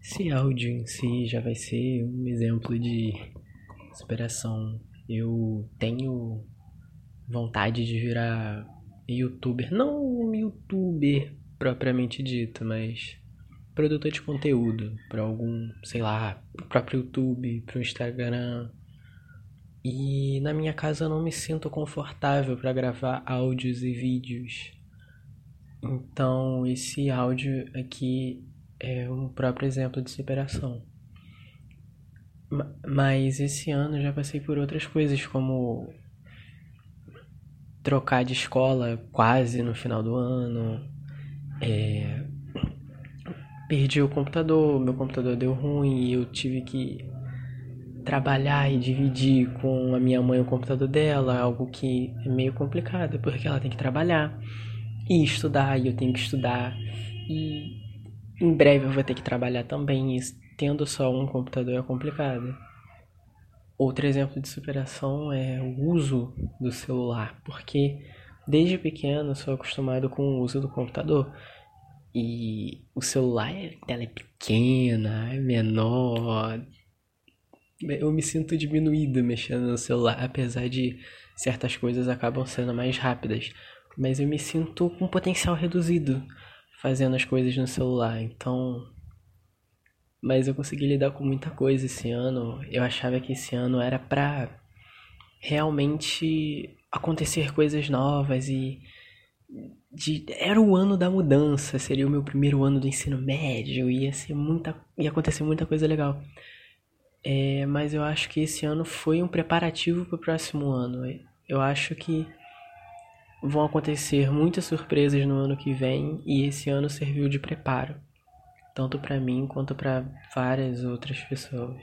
Esse áudio em si já vai ser um exemplo de superação. Eu tenho vontade de virar youtuber, não um youtuber propriamente dito, mas produtor de conteúdo para algum, sei lá, pro próprio YouTube, pro Instagram. E na minha casa eu não me sinto confortável para gravar áudios e vídeos. Então, esse áudio aqui é um próprio exemplo de superação. Mas esse ano já passei por outras coisas, como trocar de escola quase no final do ano. É... Perdi o computador, meu computador deu ruim e eu tive que trabalhar e dividir com a minha mãe o computador dela, algo que é meio complicado, porque ela tem que trabalhar e estudar, e eu tenho que estudar. E em breve eu vou ter que trabalhar também, e tendo só um computador é complicado. Outro exemplo de superação é o uso do celular, porque desde pequeno sou acostumado com o uso do computador. E o celular, ela é pequena, é menor. Eu me sinto diminuído mexendo no celular, apesar de certas coisas acabam sendo mais rápidas. Mas eu me sinto com potencial reduzido fazendo as coisas no celular. Então, mas eu consegui lidar com muita coisa esse ano. Eu achava que esse ano era pra realmente acontecer coisas novas e de, era o ano da mudança, seria o meu primeiro ano do ensino médio, ia ser muita ia acontecer muita coisa legal. É, mas eu acho que esse ano foi um preparativo para o próximo ano. Eu acho que vão acontecer muitas surpresas no ano que vem e esse ano serviu de preparo tanto para mim quanto para várias outras pessoas.